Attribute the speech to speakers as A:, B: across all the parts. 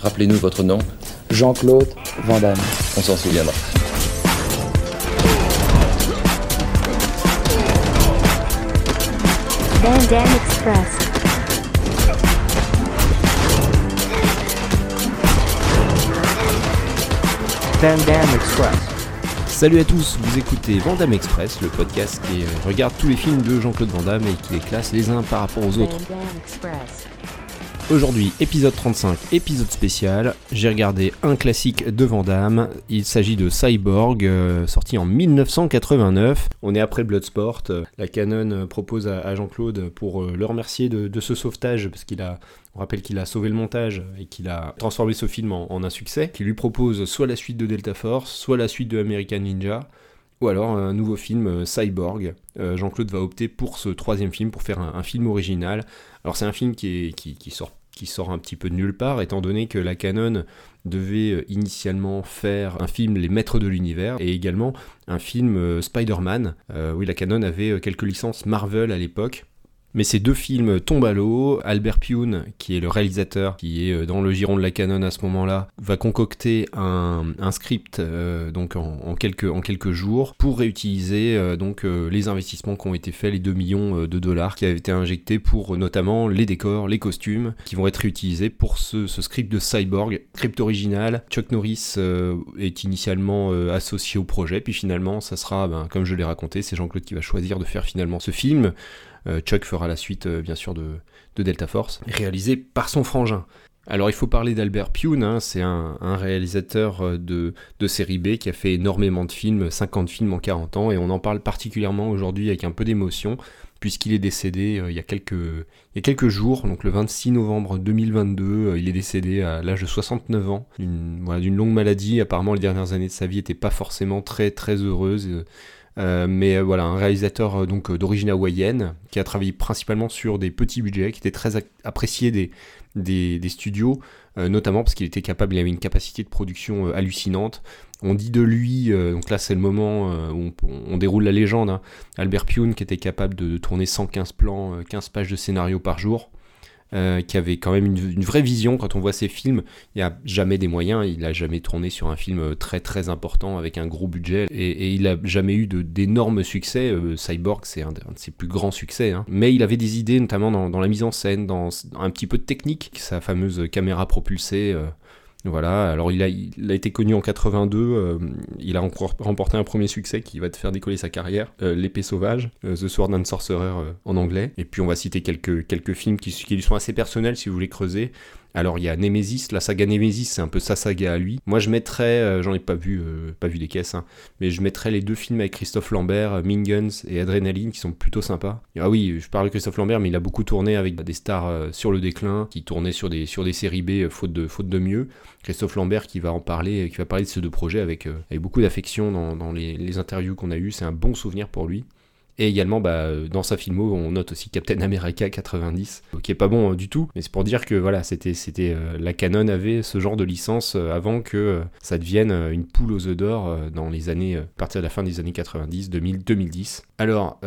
A: Rappelez-nous votre nom.
B: Jean-Claude Van Damme.
A: On s'en souviendra.
C: Van Damme Express.
B: Van Damme Express.
D: Salut à tous, vous écoutez Vandame Express, le podcast qui regarde tous les films de Jean-Claude Van Damme et qui les classe les uns par rapport aux autres. Aujourd'hui, épisode 35, épisode spécial. J'ai regardé un classique de Van Damme. Il s'agit de Cyborg, euh, sorti en 1989. On est après Bloodsport. La Canon propose à, Jean-Claude pour euh, le remercier de, ce sauvetage, parce qu'il a. On rappelle qu'il a sauvé le montage et qu'il a transformé ce film en, un succès, qui lui propose soit la suite de Delta Force, soit la suite de American Ninja, ou alors un nouveau film euh, Cyborg. Jean-Claude va opter pour ce troisième film, pour faire un, un film original. Alors c'est un film qui, est, qui, qui sort, qui sort un petit peu de nulle part, étant donné que la Canon devait euh, initialement faire un film Les Maîtres de l'Univers et également un film euh, Spider-Man. Euh, oui, la Canon avait quelques licences Marvel à l'époque. Mais ces deux films tombent à l'eau. Albert Pune, qui est le réalisateur, qui est euh, dans le giron de la Canon à ce moment-là, va concocter un, script euh, en, quelques, jours pour réutiliser euh, les investissements qui ont été faits, les 2 millions de dollars qui avaient été injectés pour notamment les décors, les costumes, qui vont être réutilisés pour ce, script de Cyborg, script original. Chuck Norris est initialement associé au projet, puis finalement, ça sera, ben, comme je l'ai raconté, c'est Jean-Claude qui va choisir de faire finalement ce film. Euh, Chuck fera la suite, euh, bien sûr, de, de Delta Force, réalisé par son frangin. Alors il faut parler d'Albert Pune, hein, c'est un, réalisateur euh, de, série B qui a fait énormément de films, 50 films en 40 ans, et on en parle particulièrement aujourd'hui avec un peu d'émotion, puisqu'il est décédé il, y a quelques, jours, donc le 26 novembre 2022, euh, il est décédé à l'âge de 69 ans, d'une longue maladie, apparemment les dernières années de sa vie n'étaient pas forcément très très heureuses, mais euh, voilà, un réalisateur euh, donc euh, d'origine hawaïenne qui a travaillé principalement sur des petits budgets, qui était très apprécié des, studios, euh, notamment parce qu'il était capable, il avait une capacité de production euh, hallucinante. On dit de lui, euh, donc là c'est le moment euh, où on, déroule la légende, hein, Albert Pune qui était capable de, de tourner 115 plans, euh, 15 pages de scénario par jour. Euh, qui avait quand même une, vraie vision quand on voit ses films. Il n'y a jamais des moyens, il n'a jamais tourné sur un film euh, très très important avec un gros budget et, il n'a jamais eu d'énormes succès. Euh, Cyborg, c'est un, de ses plus grands succès. hein. Mais il avait des idées, notamment dans, la mise en scène, dans, un petit peu de technique, sa fameuse caméra propulsée. Voilà, alors il a, été connu en 82, euh, il a remporté un premier succès qui va te faire décoller sa carrière, euh, L'épée sauvage, euh, The Sword and Sorcerer en anglais. Et puis on va citer quelques, quelques films qui, qui lui sont assez personnels si vous voulez creuser. Alors il y a Nemesis, la saga Nemesis, c'est un peu sa saga à lui. Moi je mettrais, euh, j'en ai pas vu, euh, pas vu des caisses, hein, mais je mettrais les deux films avec Christophe Lambert, euh, Mean Guns et Adrenaline, qui sont plutôt sympas. Ah oui, je parle de Christophe Lambert, mais il a beaucoup tourné avec des stars sur le déclin, qui tournaient sur des, sur séries B faute, de, mieux. Christophe Lambert qui va en parler, qui va parler de ces deux projets avec, avec beaucoup d'affection dans, les interviews qu'on a eues, c'est un bon souvenir pour lui. Et également, bah, dans sa filmo, on note aussi Captain America 90, euh, qui est pas bon euh, du tout, mais c'est pour dire que voilà, c'était, euh, la Canon avait ce genre de licence euh, avant que ça devienne une poule aux œufs d'or dans les années, à partir de la fin des années 90, 2000, 2010. Alors,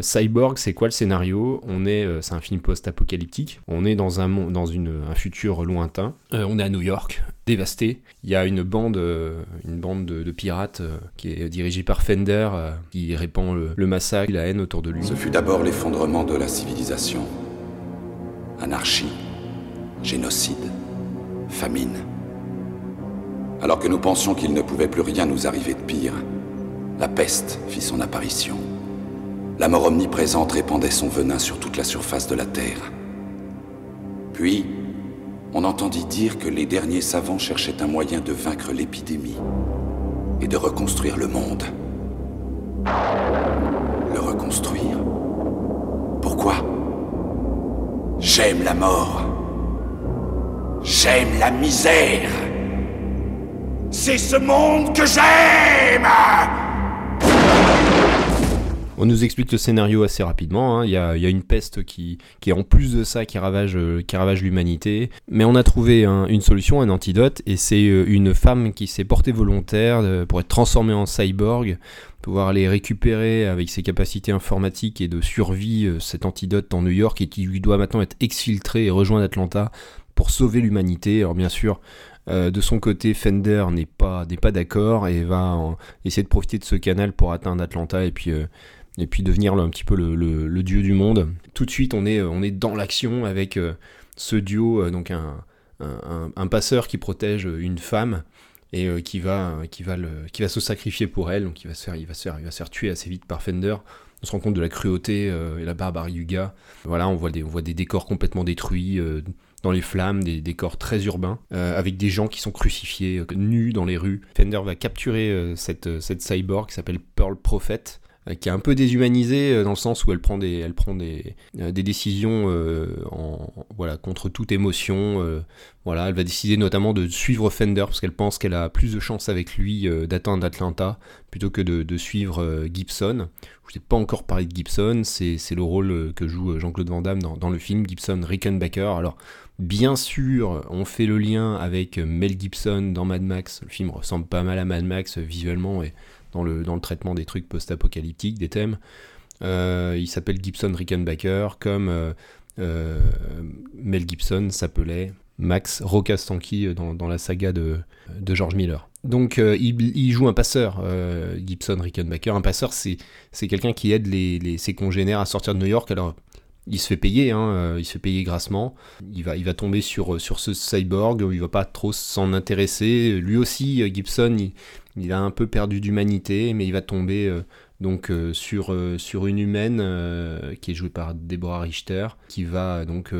D: Cyborg, c'est quoi le scénario? On est, c'est un film post-apocalyptique. On est dans un dans une, un futur lointain. On est à New York, dévasté. Il y a une bande, euh, une bande de, pirates euh, qui est dirigée par Fender, euh, qui répand le, le massacre, la haine autour de lui.
E: Ce fut d'abord l'effondrement de la civilisation. Anarchie, génocide, famine. Alors que nous pensions qu'il ne pouvait plus rien nous arriver de pire, la peste fit son apparition. La mort omniprésente répandait son venin sur toute la surface de la Terre. Puis, on entendit dire que les derniers savants cherchaient un moyen de vaincre l'épidémie et de reconstruire le monde. Le reconstruire? Pourquoi? J'aime la mort. J'aime la misère. C'est ce monde que j'aime
D: On nous explique le scénario assez rapidement. hein. Il y, a, une peste qui, est en plus de ça qui ravage, euh, l'humanité. Mais on a trouvé un- une solution, un antidote, et c'est euh, une femme qui s'est portée volontaire euh, pour être transformée en cyborg, pouvoir aller récupérer avec ses capacités informatiques et de survie cet antidote en New York et qui lui doit maintenant être exfiltré et rejoindre Atlanta pour sauver l'humanité. Alors bien sûr, de son côté, Fender n'est pas, d'accord et va essayer de profiter de ce canal pour atteindre Atlanta et puis, et puis devenir un petit peu le, dieu du monde. Tout de suite, on est, on est dans l'action avec euh, ce duo, euh, donc un, un, passeur qui protège une femme et euh, qui, va, qui, va le, qui va se sacrifier pour elle, donc il va, se faire, il, va se faire, il va se faire tuer assez vite par Fender. On se rend compte de la cruauté et la barbarie du gars. Voilà, on voit des, on voit des décors complètement détruits, dans les flammes, des décors très urbains, avec des gens qui sont crucifiés, nus dans les rues. Fender va capturer cette, cette cyborg qui s'appelle Pearl Prophet, qui est un peu déshumanisée euh, dans le sens où elle prend des, elle prend des, euh, des décisions euh, voilà, contre toute émotion. euh, voilà, elle va décider notamment de suivre Fender parce qu'elle pense qu'elle a plus de chances avec lui euh, d'atteindre Atlanta plutôt que de, suivre euh, Gibson. Je n'ai pas encore parlé de Gibson, c'est le rôle euh, que joue euh, Jean-Claude Van Damme dans, dans le film Gibson Rickenbacker. Alors, bien sûr, on fait le lien avec euh, Mel Gibson dans Mad Max. Le film ressemble pas mal à Mad Max euh, visuellement et dans le, dans le traitement des trucs post-apocalyptiques, des thèmes. Euh, il s'appelle Gibson Rickenbacker, comme euh, euh, Mel Gibson s'appelait Max Rokastanki euh, dans, dans la saga de, de George Miller. Donc il, il joue un passeur, Gibson Rickenbacker. Un passeur, c'est quelqu'un qui aide les, les- ses congénères à sortir de New York. Alors il se fait payer, hein, il se fait payer grassement. Il va, il va tomber sur, sur ce cyborg, il va pas trop s'en intéresser. Lui aussi, Gibson, il, il a un peu perdu d'humanité, mais il va tomber euh, donc euh, sur, euh, sur une humaine qui est jouée par Deborah Richter, qui va donc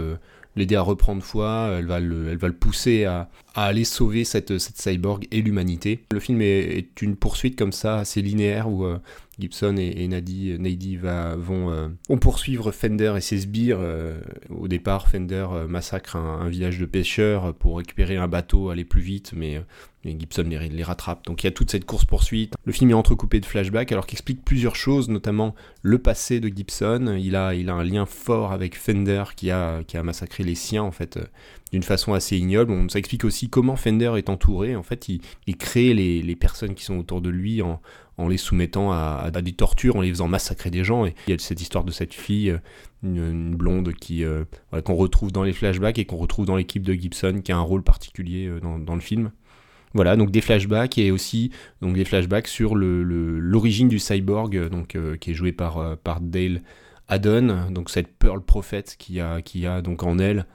D: l'aider à reprendre foi, elle va le, pousser à, aller sauver cette, cyborg et l'humanité. Le film est, une poursuite comme ça, assez linéaire, où Gibson et, et va, vont, poursuivre Fender et ses sbires. au départ, Fender massacre un, un village de pêcheurs pour récupérer un bateau, aller plus vite, mais, Gibson les, rattrape. Donc il y a toute cette course-poursuite. Le film est entrecoupé de flashbacks, alors qu'il explique plusieurs choses, notamment le passé de Gibson. Il a, un lien fort avec Fender qui a, massacré les siens, en fait, euh, d'une façon assez ignoble. On, ça explique aussi comment Fender est entouré. En fait, il, il crée les, personnes qui sont autour de lui en, les soumettant à, des tortures, en les faisant massacrer des gens. Et il y a cette histoire de cette fille, euh, une, blonde qui euh, qu'on retrouve dans les flashbacks et qu'on retrouve dans l'équipe de Gibson, qui a un rôle particulier dans, dans le film. Voilà, donc des flashbacks et aussi donc des flashbacks sur le- le- l'origine du cyborg, euh, donc euh, qui est joué par, euh, par Dale Haddon, donc cette Pearl Prophet qui a, qui a donc en elle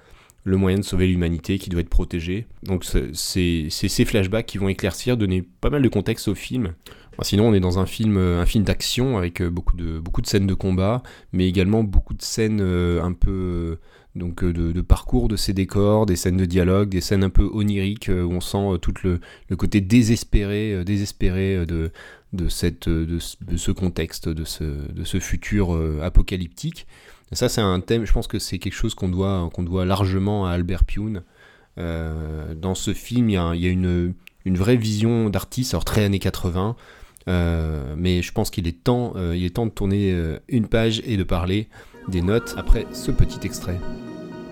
D: le moyen de sauver l'humanité qui doit être protégée. Donc c'est ces flashbacks qui vont éclaircir, donner pas mal de contexte au film. Sinon on est dans un film, euh, un film d'action avec euh, beaucoup de, beaucoup de scènes de combat, mais également beaucoup de scènes euh, un peu donc de, parcours de ces décors, des scènes de dialogue, des scènes un peu oniriques où on sent tout le, le côté désespéré, désespéré de, de, cette, de, ce- contexte, de ce, de ce futur apocalyptique. Ça, c'est un thème, je pense que c'est quelque chose qu'on doit, qu'on doit largement à Albert Pune. Dans ce film, il y a, il y a une, une vraie vision d'artiste, alors très années 80, euh, mais je pense qu'il est, temps, euh, il est temps de tourner euh, une page et de parler des notes après ce petit extrait.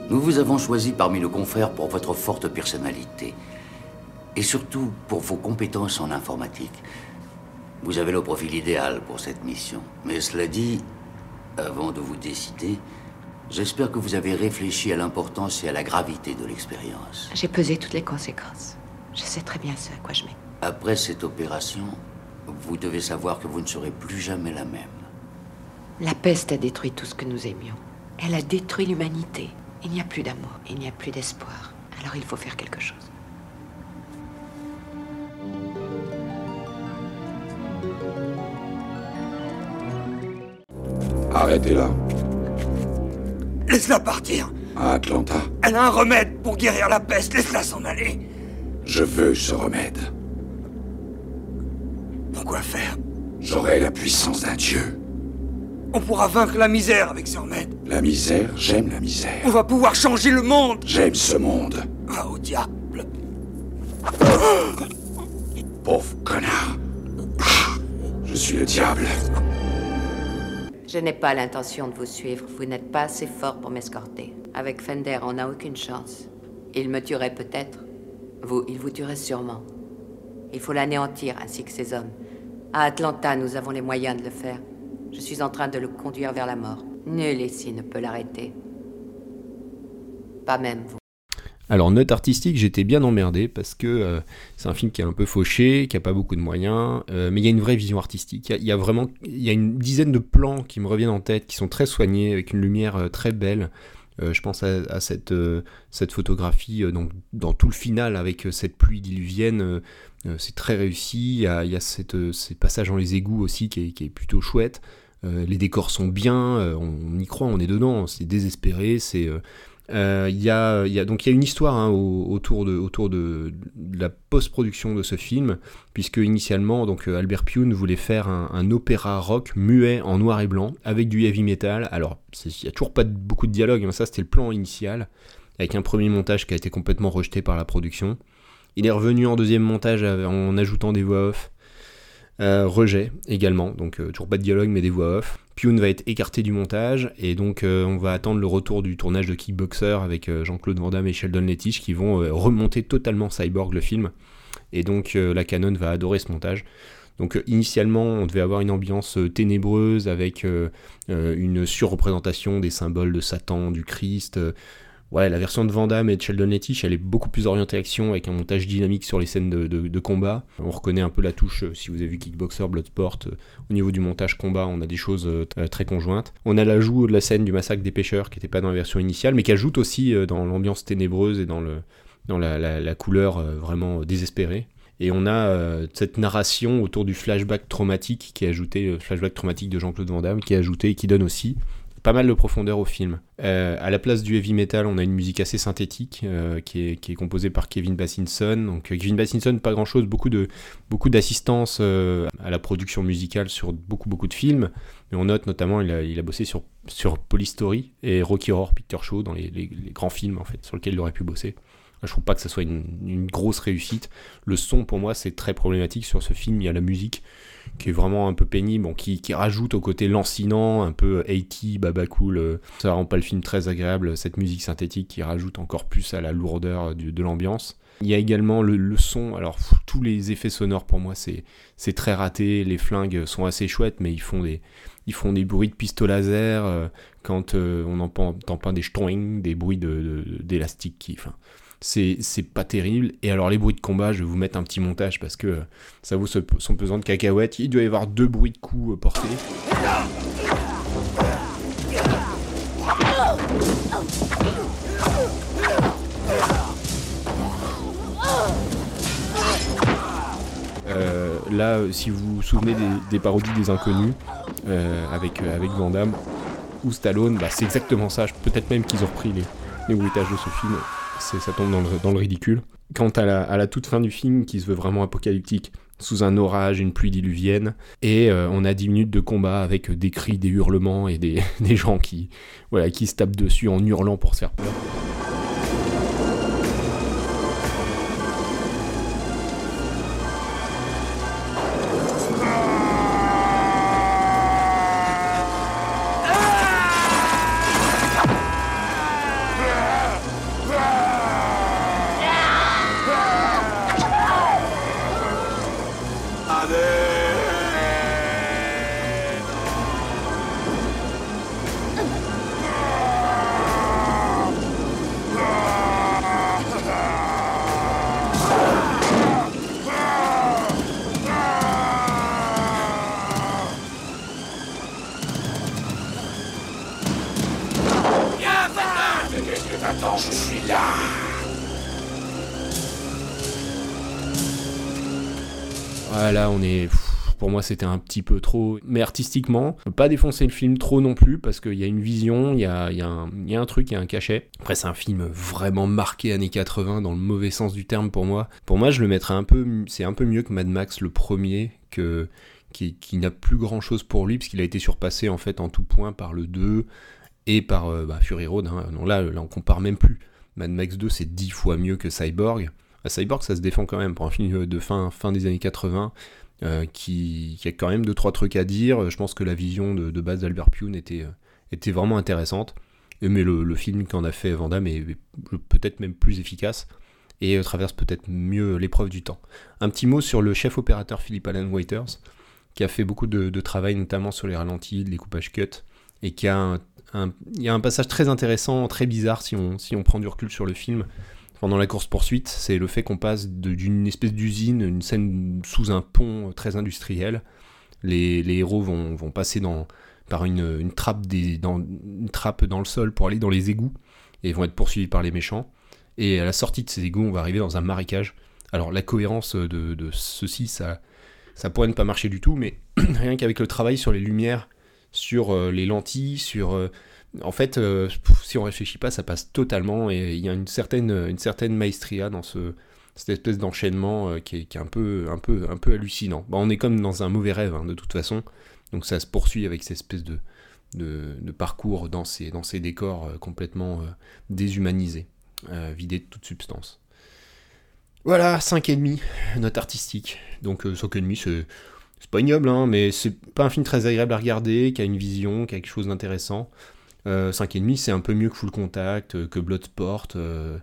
A: Nous vous avons choisi parmi nos confrères pour votre forte personnalité et surtout pour vos compétences en informatique. Vous avez le profil idéal pour cette mission. Mais cela dit, avant de vous décider, j'espère que vous avez réfléchi à l'importance et à la gravité de l'expérience.
F: J'ai pesé toutes les conséquences. Je sais très bien ce à quoi je mets.
A: Après cette opération, vous devez savoir que vous ne serez plus jamais la même.
F: La peste a détruit tout ce que nous aimions. Elle a détruit l'humanité. Il n'y a plus d'amour, il n'y a plus d'espoir. Alors il faut faire quelque chose.
E: Arrêtez-la.
G: Laisse-la partir.
E: À Atlanta,
G: Elle a un remède pour guérir la peste. Laisse-la s'en aller.
E: je veux ce remède.
G: Pourquoi faire
E: J'aurai la puissance d'un dieu.
G: On pourra vaincre la misère avec remède.
E: La misère, j'aime la
G: On
E: misère.
G: va pouvoir changer le monde.
E: J'aime ce monde.
G: Ah, au diable.
E: Pauvre connard. Je suis le diable.
F: Je n'ai pas l'intention de vous suivre. Vous n'êtes pas assez fort pour m'escorter. Avec Fender, on n'a aucune chance. Il me tuerait peut-être. Vous, il vous tuerait sûrement. Il faut l'anéantir ainsi que ses hommes. À Atlanta, nous avons les moyens de le faire. Je suis en train de le conduire vers la mort. Nul ici ne peut l'arrêter. Pas même vous.
D: Alors, note artistique, j'étais bien emmerdé parce que euh, c'est un film qui est un peu fauché, qui a pas beaucoup de moyens, euh, mais il y a une vraie vision artistique. Il y a- vraiment y a une dizaine de plans qui me reviennent en tête, qui sont très soignés, avec une lumière euh, très belle. Je pense à, cette, cette photographie donc, dans tout le final avec cette pluie diluvienne. Euh, c'est très réussi. Il y a, euh, ces passages dans les égouts aussi qui est, plutôt chouette. Euh, les décors sont bien, on, y croit, on est dedans, c'est désespéré, Il y, a, donc il y a une histoire hein, au- autour, de, la post-production de ce film, puisque initialement donc Albert Pune voulait faire un, opéra rock muet en noir et blanc avec du heavy metal. Alors il n'y a toujours pas beaucoup de dialogue, mais ça c'était le plan initial, avec un premier montage qui a été complètement rejeté par la production. Il est revenu en deuxième montage en ajoutant des voix off. Euh, rejet également, donc euh, toujours pas de dialogue mais des voix off. Pune va être écarté du montage et donc euh, on va attendre le retour du tournage de Kickboxer avec Jean-Claude Van Damme et Sheldon Lettich qui vont remonter totalement Cyborg le film et donc la Canon va adorer ce montage. Donc initialement on devait avoir une ambiance ténébreuse avec une surreprésentation des symboles de Satan, du Christ. Ouais, la version de Van Damme et de Sheldon Lettich, elle est beaucoup plus orientée action avec un montage dynamique sur les scènes de, combat. On reconnaît un peu la touche, euh, si vous avez vu Kickboxer, Bloodsport, euh, au niveau du montage combat, on a des choses euh, très conjointes. On a l'ajout de la scène du massacre des pêcheurs qui n'était pas dans la version initiale, mais qui ajoute aussi dans l'ambiance ténébreuse et dans, le, dans la, couleur vraiment désespérée. Et on a cette narration autour du flashback traumatique qui est ajouté, flashback traumatique de Jean-Claude Van Damme, qui est ajouté et qui donne aussi pas mal de profondeur au film. Euh, à la place du heavy metal, on a une musique assez synthétique euh, qui, est, composée par Kevin Bassinson. Donc euh, Kevin Bassinson, pas grand chose, beaucoup de beaucoup d'assistance euh, à la production musicale sur beaucoup beaucoup de films. On note notamment, il a, il a bossé sur sur Polystory et Rocky Horror Picture Show dans les, les- grands films en fait sur lesquels il aurait pu bosser. Je trouve pas que ça soit une grosse réussite. Le son, pour moi, c'est très problématique sur ce film. Il y a la musique qui est vraiment un peu pénible, qui, qui rajoute au côté lancinant, un peu 80, baba cool. euh, ça rend pas le film très agréable, cette musique synthétique qui rajoute encore plus à la lourdeur du- de l'ambiance. Il y a également le, le son, alors tous les effets sonores pour moi c'est très raté, les flingues sont assez chouettes mais ils font des, ils font des bruits de pistolet laser euh, quand euh, on entend, entend pas des stoing, des bruits de- de- d'élastique qui... Enfin, c'est pas terrible. Et alors les bruits de combat, je vais vous mettre un petit montage parce que euh, ça vaut son pesant de cacahuètes. Il doit y avoir deux bruits de coups euh, portés. Euh, là, si vous vous souvenez des, parodies des inconnus avec, euh, avec Van Damme ou Stallone, bah, c'est exactement ça. Peut-être même qu'ils ont repris les, les bruitages de ce film. Ça tombe dans le, ridicule. Quant à la, toute fin du film, qui se veut vraiment apocalyptique, sous un orage, une pluie diluvienne, et euh, on a 10 minutes de combat avec des cris, des hurlements et des, des gens qui, voilà, qui se tapent dessus en hurlant pour se faire peur. Voilà, on est. Pour moi, c'était un petit peu trop. Mais artistiquement, pas défoncer le film trop non plus, parce qu'il y a une vision, il y a, un, truc, il y a un cachet. Après, c'est un film vraiment marqué années 80, dans le mauvais sens du terme pour moi. Pour moi, je le mettrais un peu. C'est un peu mieux que Mad Max, le premier, qui n'a plus grand chose pour lui, parce qu'il a été surpassé en fait en tout point par le 2 et par euh, bah, Fury Road. hein. Non, là, là, on compare même plus. Mad Max 2, c'est 10 fois mieux que Cyborg. Ah, Cyborg, ça se défend quand même pour un film de fin, fin des années 80. euh, qui, qui a quand même deux trois trucs à dire. Je pense que la vision de, base d'Albert Pune était, euh, était vraiment intéressante. Mais le, le film qu'en a fait Van Damme est peut-être même plus efficace et euh, traverse peut-être mieux l'épreuve du temps. Un petit mot sur le chef opérateur Philip Allen Waiters, qui a fait beaucoup de, de travail, notamment sur les ralentis, les coupages cut, et qui a un, un- il y a un passage très intéressant, très bizarre si on, si on prend du recul sur le film, pendant la course-poursuite, c'est le fait qu'on passe d'une espèce d'usine, une scène sous un pont très industriel. Les, héros vont, passer par une, trappe dans, le sol pour aller dans les égouts et vont être poursuivis par les méchants. Et à la sortie de ces égouts, on va arriver dans un marécage. Alors la cohérence de, ceci, ça, pourrait ne pas marcher du tout, mais rien qu'avec le travail sur les lumières, sur euh, les lentilles, sur... en fait, euh, si on réfléchit pas, ça passe totalement et il y a une certaine, maestria dans ce, cette espèce d'enchaînement euh, qui, est, un peu, hallucinant. Bon, on est comme dans un mauvais rêve, hein, de toute façon. Donc ça se poursuit avec cette espèce de, parcours dans ces, décors euh, complètement déshumanisés, vidés de toute substance. Voilà, 5,5, note artistique. Donc euh, 5,5, c'est c'est pas ignoble, hein, mais c'est pas un film très agréable à regarder, qui a une vision, qui a quelque chose d'intéressant. Euh, 5,5, c'est un peu mieux que Full Contact, euh, que Bloodsport. euh,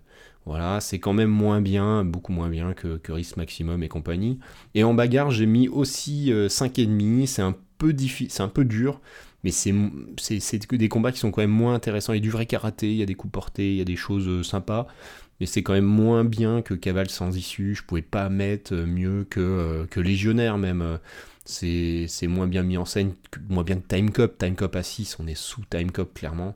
D: voilà, c'est quand même moins bien, beaucoup moins bien que, Risk Maximum et compagnie. Et en bagarre, j'ai mis aussi euh, 5,5. C'est un peu un peu dur, mais c'est des combats qui sont quand même moins intéressants. Il y a du vrai karaté, il y a des coups portés, il y a des choses euh, sympas, mais c'est quand même moins bien que Cavale sans issue. Je pouvais pas mettre euh, mieux que, euh, que Légionnaire même. C'est moins bien mis en scène, moins bien que Time Cop. Time Cop à 6, on est sous Time Cop clairement.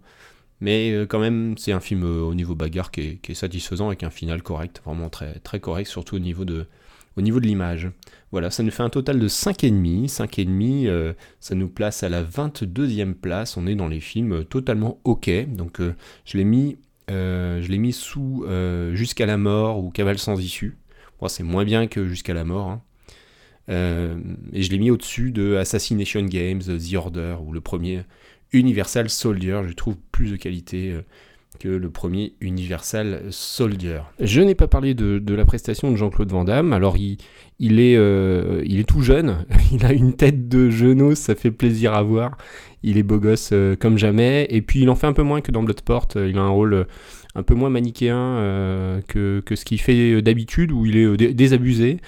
D: Mais euh, quand même, c'est un film euh, au niveau bagarre qui est, satisfaisant avec un final correct, vraiment très, très correct, surtout au niveau de, au niveau de l'image. Voilà, ça nous fait un total de 5,5. 5,5, euh, ça nous place à la 22e place. On est dans les films euh, totalement ok. Donc je l'ai mis, mis sous Jusqu'à la mort ou Cavale sans issue. C'est moins bien que Jusqu'à la mort. hein. Euh, et je l'ai mis au-dessus de Assassination Games, The Order ou le premier Universal Soldier. Je trouve plus de qualité euh, que le premier Universal Soldier. Je n'ai pas parlé de, la prestation de Jean-Claude Van Damme. Alors, il, est, euh, il est tout jeune. Il a une tête de jeunos, ça fait plaisir à voir. Il est beau gosse euh, comme jamais. Et puis, il en fait un peu moins que dans Bloodsport. Euh, Il a un rôle euh, un peu moins manichéen euh, que, ce qu'il fait d'habitude, où il est euh, dé- désabusé, euh,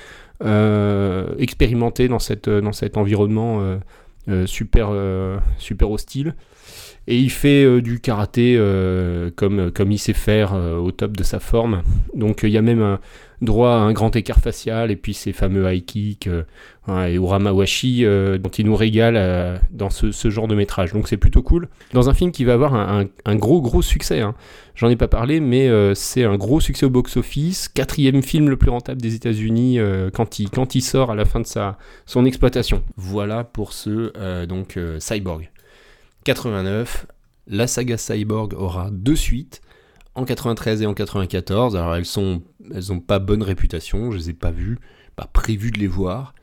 D: expérimenté dans, cette, dans cet environnement euh, euh, super, euh, super hostile. Et il fait euh, du karaté euh, comme, comme il sait faire euh, au top de sa forme. Donc euh, il y a même droit à un grand écart facial et puis ces fameux high kicks euh, ouais, et uramawashi euh, dont il nous régale euh, dans ce, genre de métrage. Donc c'est plutôt cool. Dans un film qui va avoir un, gros gros succès. hein. J'en ai pas parlé, mais c'est un gros succès au box-office. Quatrième film le plus rentable des États-Unis quand, il, quand il sort à la fin de sa, son exploitation. Voilà pour ce donc Cyborg. 89, la saga Cyborg aura deux suites, en 93 et en 94. Alors elles sont, elles ont pas bonne réputation, je les ai pas vues, pas prévu de les voir.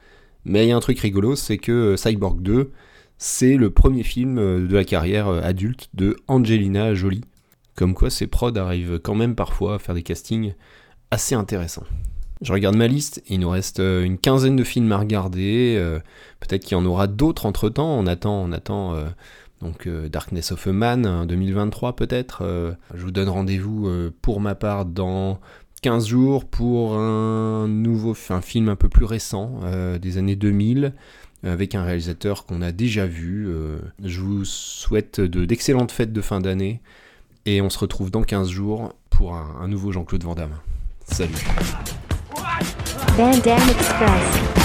D: Mais il y a un truc rigolo, c'est que euh, Cyborg 2, c'est le premier film euh, de la carrière euh, adulte de Angelina Jolie. Comme quoi ces prods arrivent quand même parfois à faire des castings assez intéressants. Je regarde ma liste, il nous reste une quinzaine de films à regarder. Peut-être qu'il y en aura d'autres entre temps. On attend, on attend donc euh, Darkness of a Man hein, 2023 peut-être. Euh, je vous donne rendez-vous euh, pour ma part dans 15 jours pour un nouveau un film un peu plus récent des années 2000 avec un réalisateur qu'on a déjà vu. Je vous souhaite de- d'excellentes fêtes de fin d'année et on se retrouve dans 15 jours pour un, nouveau Jean-Claude Van Damme. Salut
C: Express.